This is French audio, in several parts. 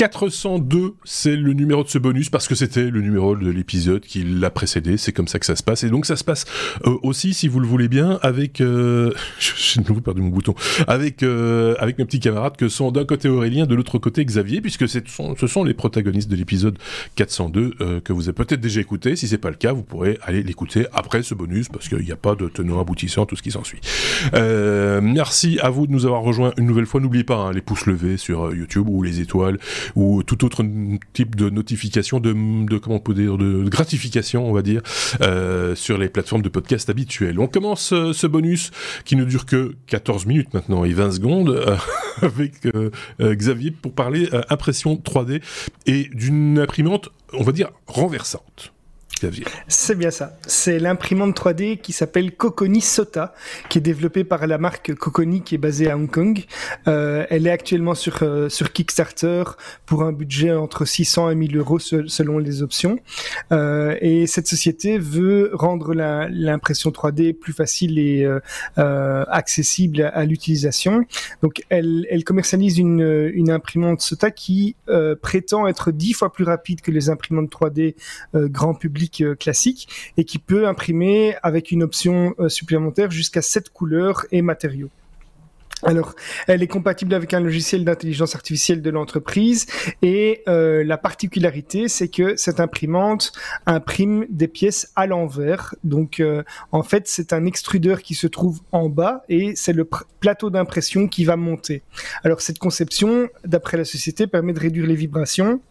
402, c'est le numéro de ce bonus parce que c'était le numéro de l'épisode qui l'a précédé. C'est comme ça que ça se passe. Et donc ça se passe euh, aussi, si vous le voulez bien, avec euh, j'ai de nouveau perdu mon bouton, avec euh, avec mes petits camarades que sont d'un côté Aurélien, de l'autre côté Xavier, puisque ce sont, les protagonistes de l'épisode 402 euh, que vous avez peut-être déjà écouté. Si c'est pas le cas, vous pourrez aller l'écouter après ce bonus parce qu'il n'y a pas de tenant aboutissant tout ce qui s'ensuit. Merci à vous de nous avoir rejoints une nouvelle fois. N'oubliez pas hein, les pouces levés sur YouTube ou les étoiles ou tout autre type de notification, de, de comment on peut dire, de gratification, on va dire, euh, sur les plateformes de podcast habituelles. On commence euh, ce bonus qui ne dure que 14 minutes maintenant et 20 secondes euh, avec euh, euh, Xavier pour parler euh, impression 3D et d'une imprimante, on va dire, renversante. C'est bien ça. C'est l'imprimante 3D qui s'appelle Coconi Sota, qui est développée par la marque Coconi, qui est basée à Hong Kong. Euh, elle est actuellement sur euh, sur Kickstarter pour un budget entre 600 et 1000 euros se- selon les options. Euh, et cette société veut rendre l'impression 3D plus facile et accessible à, l'utilisation. Donc, elle, commercialise une, imprimante Sota qui prétend être dix fois plus rapide que les imprimantes 3D euh, grand public euh, classique et qui peut imprimer avec une option euh, supplémentaire jusqu'à 7 couleurs et matériaux. Alors, elle est compatible avec un logiciel d'intelligence artificielle de l'entreprise et euh, la particularité, c'est que cette imprimante imprime des pièces à l'envers. Donc, en fait, c'est un extrudeur qui se trouve en bas et c'est le plateau d'impression qui va monter. Alors, cette conception, d'après la société, permet de réduire les vibrations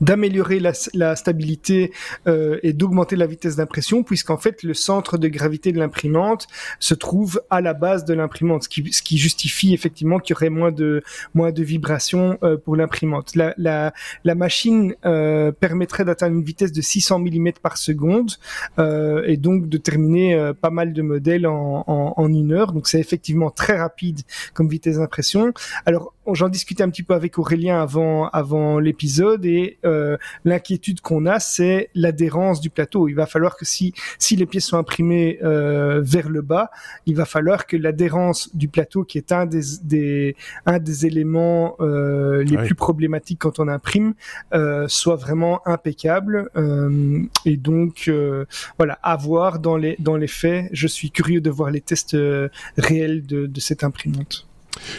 d'améliorer la, stabilité euh, et d'augmenter la vitesse d'impression puisqu'en fait le centre de gravité de l'imprimante se trouve à la base de l'imprimante ce qui, ce qui justifie effectivement qu'il y aurait moins de moins de vibrations euh, pour l'imprimante. La, la, machine euh, permettrait d'atteindre une vitesse de 600 mm par seconde et donc de terminer pas mal de modèles en, en, en une heure. Donc c'est effectivement très rapide comme vitesse d'impression. Alors j'en discutais un petit peu avec Aurélien avant avant l'épisode et euh, l'inquiétude qu'on a c'est l'adhérence du plateau. Il va falloir que si si les pièces sont imprimées euh, vers le bas, il va falloir que l'adhérence du plateau qui est un des des un des éléments euh, les plus problématiques quand on imprime euh, soit vraiment impeccable Euh, et donc euh, voilà à voir dans les dans les faits. Je suis curieux de voir les tests réels de, de cette imprimante.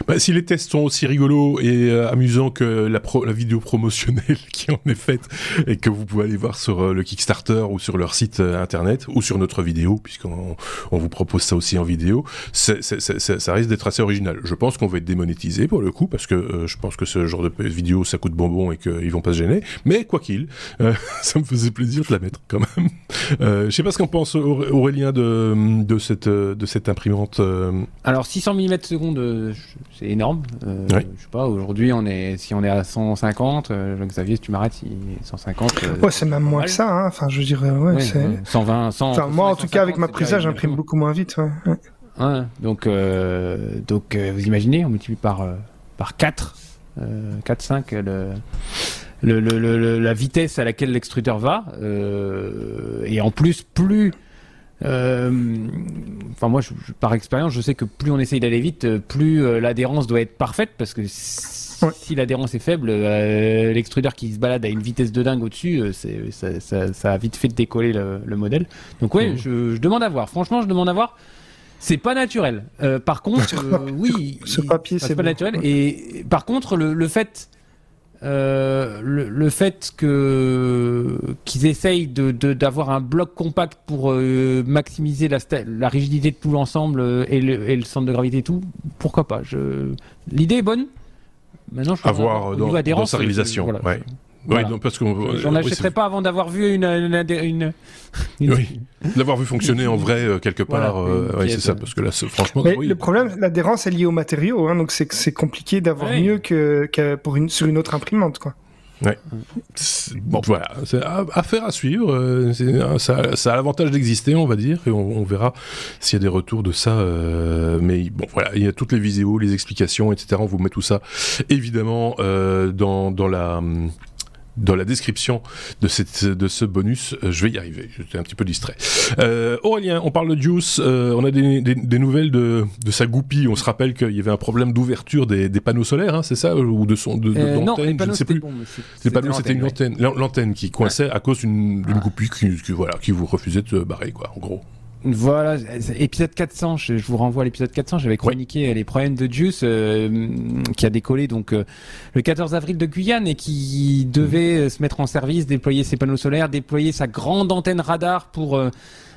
Bah, si les tests sont aussi rigolos et euh, amusants que la, vidéo promotionnelle qui en est faite et que vous pouvez aller voir sur euh, le Kickstarter ou sur leur site euh, internet ou sur notre vidéo puisqu'on on vous propose ça aussi en vidéo, ça risque d'être assez original. Je pense qu'on va être démonétisé pour le coup parce que je pense que ce genre de vidéo ça coûte bonbon et qu'ils vont pas se gêner. Mais quoi qu'il, ça me faisait plaisir de la mettre quand même. Je sais pas ce qu'en pense Auré- Aurélien de, cette de cette imprimante. Alors 600 mm secondes, c'est énorme. Euh, Ouais. Je sais pas, aujourd'hui on est, si on est à 150, euh, Xavier, si tu m'arrêtes, si 150. euh, Ouais, c'est même moins mal. que ça. Hein. Enfin, je dirais, ouais, ouais, c'est. ouais, 120, 100. Enfin, moi, en tout cas, avec 150, ma prise, j'imprime beaucoup moins vite. Ouais. Ouais. Ouais, donc, euh, donc euh, vous imaginez, on multiplie par, euh, par 4, euh, 4, 5, le, le, le- le- le- la vitesse à laquelle l'extrudeur va. euh, et en plus, plus. Euh, Enfin, moi, je- je- par expérience, je sais que plus on essaye d'aller vite, euh, plus euh, l'adhérence doit être parfaite parce que si, Ouais. si l'adhérence est faible, euh, l'extrudeur qui se balade à une vitesse de dingue au-dessus, euh, ça, ça- ça a vite fait de décoller le, le modèle. Donc, ouais, Mhm. je, je demande à voir. Franchement, je demande à voir. C'est pas naturel. Euh, par contre, oui, Ce papier, c'est pas naturel. Et par contre, le, le fait, euh, le, le fait que qu'ils essayent de d'avoir un bloc compact pour euh, maximiser la, la rigidité de tout l'ensemble euh, et le, et le centre de gravité et tout, pourquoi pas? Je L'idée est bonne. Maintenant, je à voir dans, dans sa réalisation. voilà. ouais. Voilà. Oui, non, parce qu'on J'en oui, achèterai pas avant d'avoir vu une, une, adhé- une, une- Oui. L'avoir vu fonctionner en vrai euh, quelque part, Voilà, euh, pièce, c'est ça, parce que là, franchement, Mais oui. le problème, l'adhérence est liée au matériau, hein, donc c'est compliqué d'avoir Ouais. mieux que, que pour une, sur une autre imprimante, quoi. C'est- Bon, voilà, c'est affaire à suivre. euh, c'est- ça, ça a l'avantage d'exister, on va dire, et on, on verra s'il y a des retours de ça. euh, mais bon, voilà, il y a toutes les vidéos, les explications, etc. On vous met tout ça, évidemment, euh, dans, dans la. hum, dans la description de, cette, de ce bonus. Euh, je vais y arriver, j'étais un petit peu distrait. Euh, Aurélien, on parle de Juice, euh, on a des, des, des nouvelles de, de, sa goupille. On se rappelle qu'il y avait un problème d'ouverture des, des, panneaux solaires, hein, c'est ça Ou de son de, euh, Non, les panneaux, c'était bon, Les panneaux, c'était une antenne, l'antenne qui coinçait ouais. à cause d'une ah. goupille qui, qui, voilà, qui vous refusait de barrer, quoi, en gros. Voilà, épisode 400, je, vous renvoie à l'épisode 400, j'avais chroniqué ouais. les problèmes de Juice euh, qui a décollé donc euh, le 14 avril de Guyane et qui devait mmh. se mettre en service, déployer ses panneaux solaires, déployer sa grande antenne radar pour euh,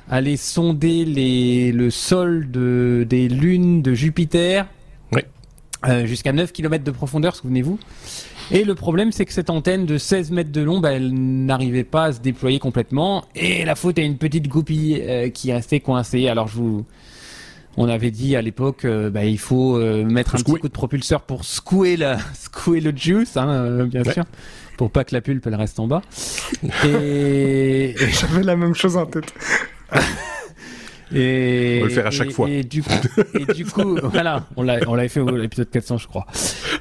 aller sonder les, le sol de, des lunes de Jupiter jusqu'à 9 km de profondeur, souvenez-vous. Et le problème, c'est que cette antenne de 16 mètres de long, bah, elle n'arrivait pas à se déployer complètement. Et la faute à une petite goupille euh, qui restait coincée. Alors je vous... On avait dit à l'époque, euh, bah, il faut euh, mettre un petit coup de propulseur pour secouer, la... secouer le juice, hein, euh, bien ouais. sûr, pour pas que la pulpe elle reste en bas. Et j'avais la même chose en tête. Et, on va le faire à chaque et, fois. Et du coup, et du coup voilà, on l'a, on l'avait fait au l'épisode 400, je crois.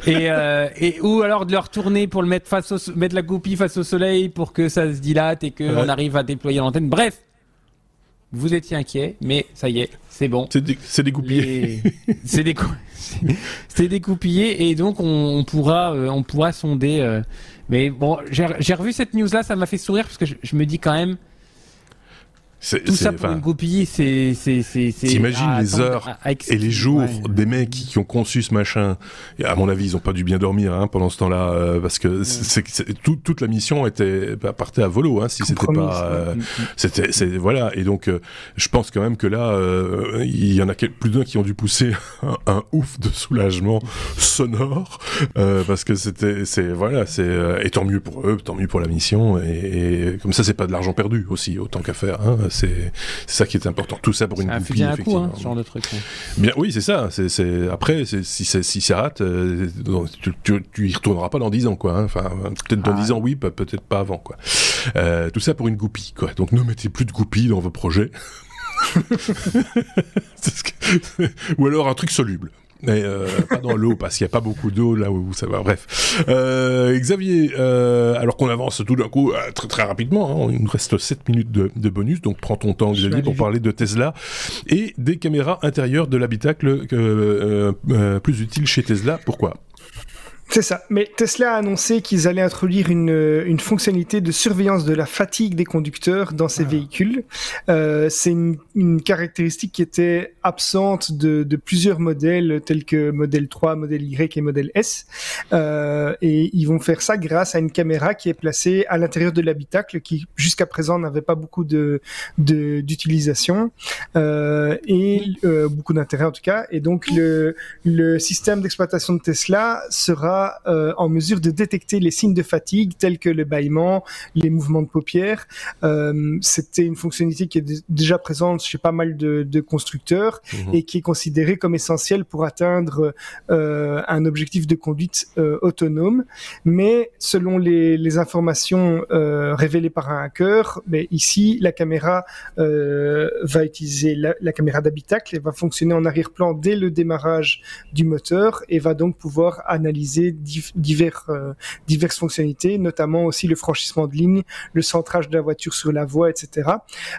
Et, euh, et ou alors de le retourner pour le mettre face au, mettre la goupille face au soleil pour que ça se dilate et que ouais. arrive à déployer l'antenne. Bref, vous étiez inquiet, mais ça y est, c'est bon. C'est, dé, c'est dégoupillé. Les... c'est, décou... c'est découpillé et donc on, on pourra, euh, on pourra sonder. Euh... Mais bon, j'ai, j'ai revu cette news là, ça m'a fait sourire parce que je, je me dis quand même. C'est, Tout ça pour une goupille, c'est. T'imagines ah, les heures à, à et les jours ouais. des mecs qui, qui, ont conçu ce machin. Et à mon avis, ils ont pas dû bien dormir hein, pendant ce temps-là, euh, parce que ouais. tout, toute la mission était bah, partait à volo, hein, si c'était pas. Euh, c'était, c'est voilà. Et donc, euh, je pense quand même que là, euh, il y en a plus d'un qui ont dû pousser un, un ouf de soulagement sonore, euh, parce que c'était, c'est voilà, c'est et tant mieux pour eux, tant mieux pour la mission, et, et comme ça, c'est pas de l'argent perdu aussi, autant qu'à faire. Hein, c'est ça qui est important. Tout ça pour une goupille, un coup, hein, ce genre de truc. Bien, oui, c'est ça. C'est, après, si, si ça rate, euh, tu, tu, tu, y retourneras pas dans 10 ans, quoi. Hein. Enfin, peut-être dans ah. 10 ans, oui, peut-être pas avant, quoi. Euh, tout ça pour une goupille, quoi. Donc, ne mettez plus de goupilles dans vos projets. Ou alors un truc soluble mais euh, pas dans l'eau parce qu'il n'y a pas beaucoup d'eau là où ça va. Bref, euh, Xavier, euh, alors qu'on avance tout d'un coup euh, très très rapidement, hein, il nous reste 7 minutes de, de, bonus, donc prends ton temps Xavier pour parler de Tesla et des caméras intérieures de l'habitacle euh, plus utiles chez Tesla. Pourquoi? C'est ça. Mais Tesla a annoncé qu'ils allaient introduire une, une, fonctionnalité de surveillance de la fatigue des conducteurs dans ces ah. véhicules. Euh, c'est une, une, caractéristique qui était absente de, de, plusieurs modèles tels que modèle 3, modèle Y et modèle S. Euh, et ils vont faire ça grâce à une caméra qui est placée à l'intérieur de l'habitacle qui jusqu'à présent n'avait pas beaucoup de d'utilisation euh, et euh, beaucoup d'intérêt en tout cas. Et donc le, le système d'exploitation de Tesla sera euh, en mesure de détecter les signes de fatigue tels que le bâillement, les mouvements de paupières. Euh, C'était une fonctionnalité qui est déjà présente chez pas mal de, de constructeurs mmh. et qui est considérée comme essentielle pour atteindre euh, un objectif de conduite autonome. Mais selon les, les informations révélées par un hacker, mais ici la caméra va utiliser la, la caméra d'habitacle et va fonctionner en arrière-plan dès le démarrage du moteur et va donc pouvoir analyser euh, diverses fonctionnalités, notamment aussi le franchissement de ligne, le centrage de la voiture sur la voie, etc.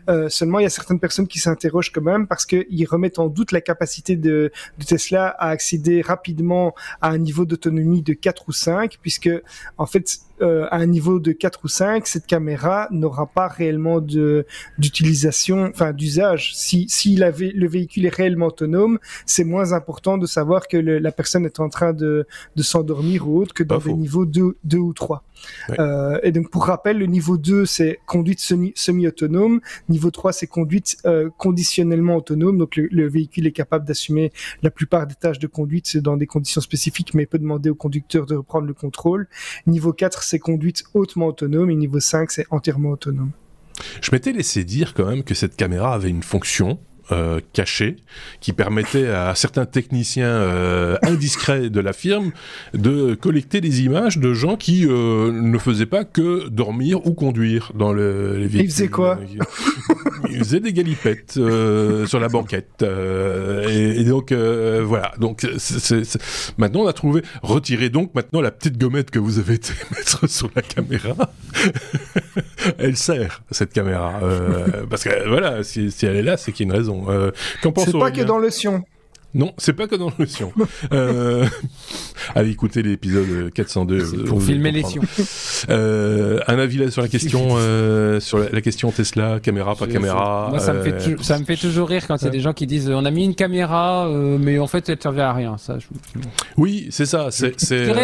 Euh, seulement, il y a certaines personnes qui s'interrogent quand même parce qu'ils remettent en doute la capacité de, de, Tesla à accéder rapidement à un niveau d'autonomie de 4 ou 5, puisque en fait, euh, à un niveau de 4 ou 5, cette caméra n'aura pas réellement de d'utilisation, enfin d'usage. Si, si la le véhicule est réellement autonome, c'est moins important de savoir que le, la personne est en train de, de s'endormir ou autre que dans pas des faux. niveaux 2, 2 ou 3. Ouais. Euh, et donc pour rappel, le niveau 2 c'est conduite semi-autonome, niveau 3 c'est conduite euh, conditionnellement autonome, donc le, le véhicule est capable d'assumer la plupart des tâches de conduite dans des conditions spécifiques, mais peut demander au conducteur de reprendre le contrôle. Niveau 4 c'est conduite hautement autonome et niveau 5 c'est entièrement autonome. Je m'étais laissé dire quand même que cette caméra avait une fonction euh, caché qui permettait à certains techniciens euh, indiscrets de la firme de collecter des images de gens qui euh, ne faisaient pas que dormir ou conduire dans le, les véhicules. Ils faisaient quoi? faisait des galipettes sur la banquette. Et, et, donc voilà. Donc maintenant on a trouvé. Retirez donc maintenant la petite gommette que vous avez été mettre sur la caméra. elle sert cette caméra parce que voilà, si, si, elle est là, c'est qu'il y a une raison. c'est pas que dans le sion. Non, c'est pas que dans le Sion. euh, allez écouter l'épisode 402. Pour filmer les Sions. Euh, un avis là sur la question, euh, sur la, question Tesla, caméra, pas caméra. Moi, ça, me fait euh, ça me fait toujours rire quand il y a des gens qui disent on a mis une caméra, euh, mais en fait elle servait à rien. Ça, je... Oui, c'est ça. C'est,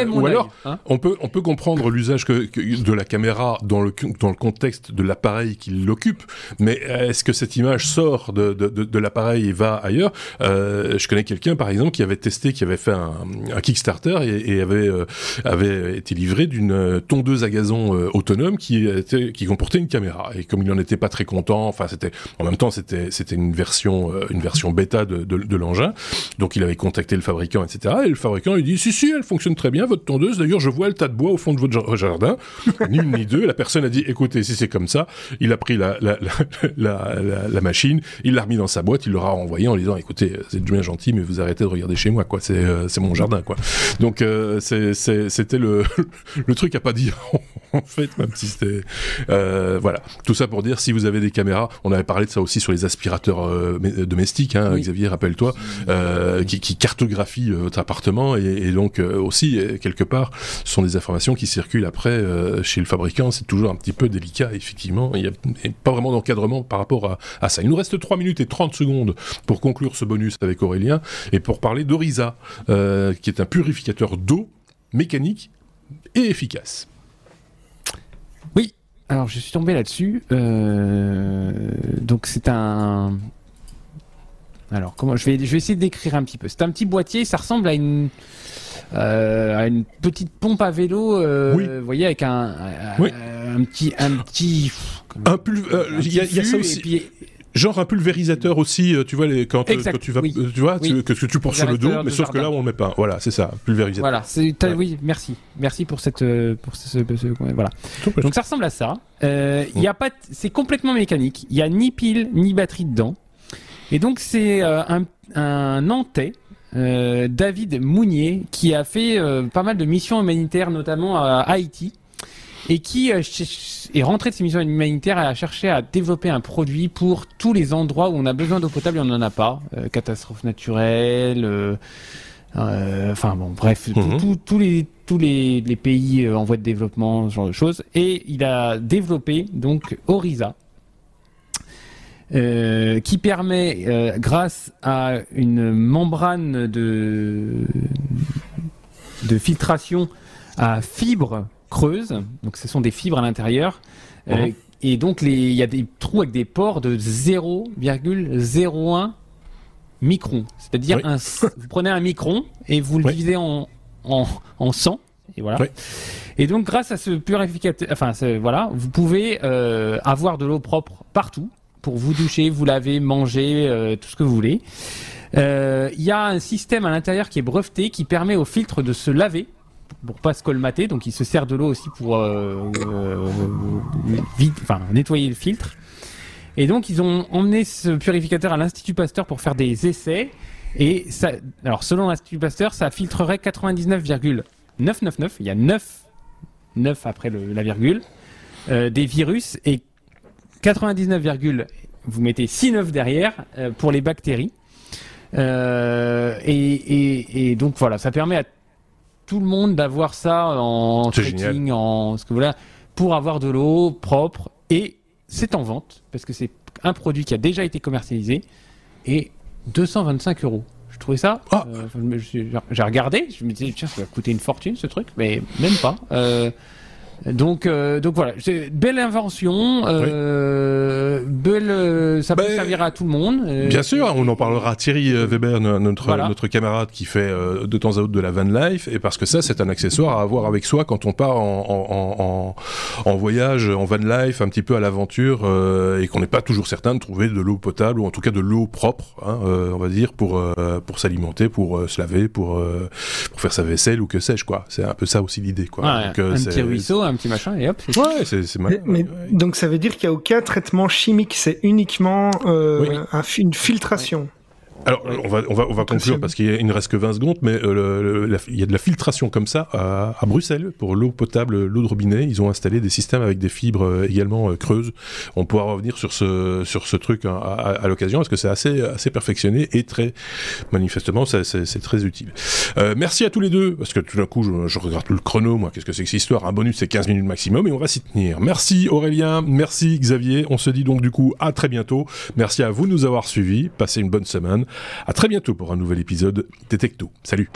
ou alors hein. on peut on peut comprendre l'usage que, de la caméra dans le dans le contexte de l'appareil qui l'occupe, mais est-ce que cette image sort de de, de, de l'appareil et va ailleurs? Je connais quelqu'un, par exemple, qui avait testé, qui avait fait un, Kickstarter et, avait euh, avait été livré d'une euh, tondeuse à gazon euh, autonome qui était, qui comportait une caméra. Et comme il n'en était pas très content, enfin c'était en même temps c'était c'était une version une version bêta de, de, l'engin, donc il avait contacté le fabricant, etc. Et le fabricant lui dit si si elle fonctionne très bien votre tondeuse. D'ailleurs je vois le tas de bois au fond de votre jardin. ni une ni deux. La personne a dit écoutez si c'est comme ça, il a pris la la, la, machine, il l'a remis dans sa boîte, il l'aura renvoyé en disant écoutez c'est bien gentil mais vous arrêtez de regarder chez moi, quoi. C'est euh, mon jardin, quoi. Donc euh, c'était le le truc à pas dire en fait, même si c'était euh, voilà. Tout ça pour dire si vous avez des caméras, on avait parlé de ça aussi sur les aspirateurs domestiques, hein, Xavier, rappelle-toi, qui, qui cartographient votre appartement et, et donc aussi quelque part, ce sont des informations qui circulent après chez le fabricant. C'est toujours un petit peu délicat, effectivement. Il n'y a, pas vraiment d'encadrement par rapport à, à ça. Il nous reste 3 minutes et 30 secondes pour conclure ce bonus avec Aurélien et pour parler d'Oriza, euh, qui est un purificateur d'eau mécanique et efficace. Oui, alors je suis tombé là-dessus. Euh, donc c'est un. Alors comment je vais je vais essayer de décrire un petit peu. C'est un petit boîtier, ça ressemble à une euh, à une petite pompe à vélo, vous voyez, avec un, un, petit un petit. Un plus, il y, a ça aussi. Genre un pulvérisateur aussi, euh, tu vois, les, quand, euh, tu vas, euh, tu vois, que, tu portes sur le dos, mais sauf que là on le met pas. Voilà, c'est ça, pulvérisateur. Voilà, c'est, oui, merci, merci pour cette, pour ce, voilà. Donc ça ressemble à ça. Il y a pas, c'est complètement mécanique. Il y a ni pile ni batterie dedans. Et donc c'est un, un Nantais. David Mounier qui a fait pas mal de missions humanitaires notamment à Haïti et qui euh, est rentré de ses missions humanitaires et a cherché à développer un produit pour tous les endroits où on a besoin d'eau potable et on n'en a pas. Euh, catastrophes naturelles, euh, enfin bon, bref, mhm. tous les tous les, les, pays en voie de développement, ce genre de choses. Et il a développé donc Orisa, euh, qui permet, euh, grâce à une membrane de, de filtration à fibres creuse, donc ce sont des fibres à l'intérieur. Euh, mhm. et donc il y a des trous avec des pores de 0,01 micron. C'est-à-dire vous prenez un micron et vous le divisez en, en, 100 et voilà. Et donc grâce à ce purificateur, enfin voilà, vous pouvez euh, avoir de l'eau propre partout pour vous doucher, vous laver, manger, euh, tout ce que vous voulez. Il y a un système à l'intérieur qui est breveté qui permet au filtre de se laver pour pas se colmater, donc il se sert de l'eau aussi pour euh, euh, vide, enfin, nettoyer le filtre. Et donc ils ont emmené ce purificateur à l'Institut Pasteur pour faire des essais. Et ça, alors selon l'Institut Pasteur, ça filtrerait 99,999, il y a 9, 9 après le, la virgule, euh, des virus et 99, vous mettez 6,9 derrière euh, pour les bactéries. Euh, et, et, et, donc voilà, ça permet à tout le monde d'avoir ça en trekking, en ce que voilà, pour avoir de l'eau propre et c'est en vente parce que c'est un produit qui a déjà été commercialisé et 225 euros. Je trouvais ça. Ah. Euh, j'ai regardé, je me disais tiens ça va coûter une fortune ce truc, mais même pas. Euh, donc, euh, donc voilà, belle invention, euh, belle, euh, ça peut ben, servir à tout le monde. Euh, bien sûr, on en parlera. Thierry Weber, notre notre camarade qui fait de temps à autre de la van life, et parce que ça, c'est un accessoire à avoir avec soi quand on part en, en, en, en voyage, en van life, un petit peu à l'aventure, et qu'on n'est pas toujours certain de trouver de l'eau potable ou en tout cas de l'eau propre, hein, on va dire, pour pour s'alimenter, pour se laver, pour pour faire sa vaisselle ou que sais-je quoi. C'est un peu ça aussi l'idée quoi. Donc, un petit ruisseau un petit machin, et hop. Ouais, c'est malin. Mais, Donc ça veut dire qu'il n'y a aucun traitement chimique, c'est uniquement euh, une filtration. Alors, on va, on va, on va conclure parce qu'il ne reste que 20 secondes, mais euh, il y a de la filtration comme ça à, à Bruxelles pour l'eau potable, l'eau de robinet. Ils ont installé des systèmes avec des fibres euh, également euh, creuses. On pourra revenir sur ce, sur ce truc hein, à, à, l'occasion parce que c'est assez, assez perfectionné et très, manifestement, c'est très utile. Euh, merci à tous les deux parce que tout d'un coup, je, je regarde le chrono, moi, qu'est-ce que c'est que cette histoire? Un bonus, c'est 15 minutes maximum et on va s'y tenir. Merci Aurélien, merci Xavier. On se dit donc du coup à très bientôt. Merci à vous de nous avoir suivis. Passez une bonne semaine. À très bientôt pour un nouvel épisode des Salut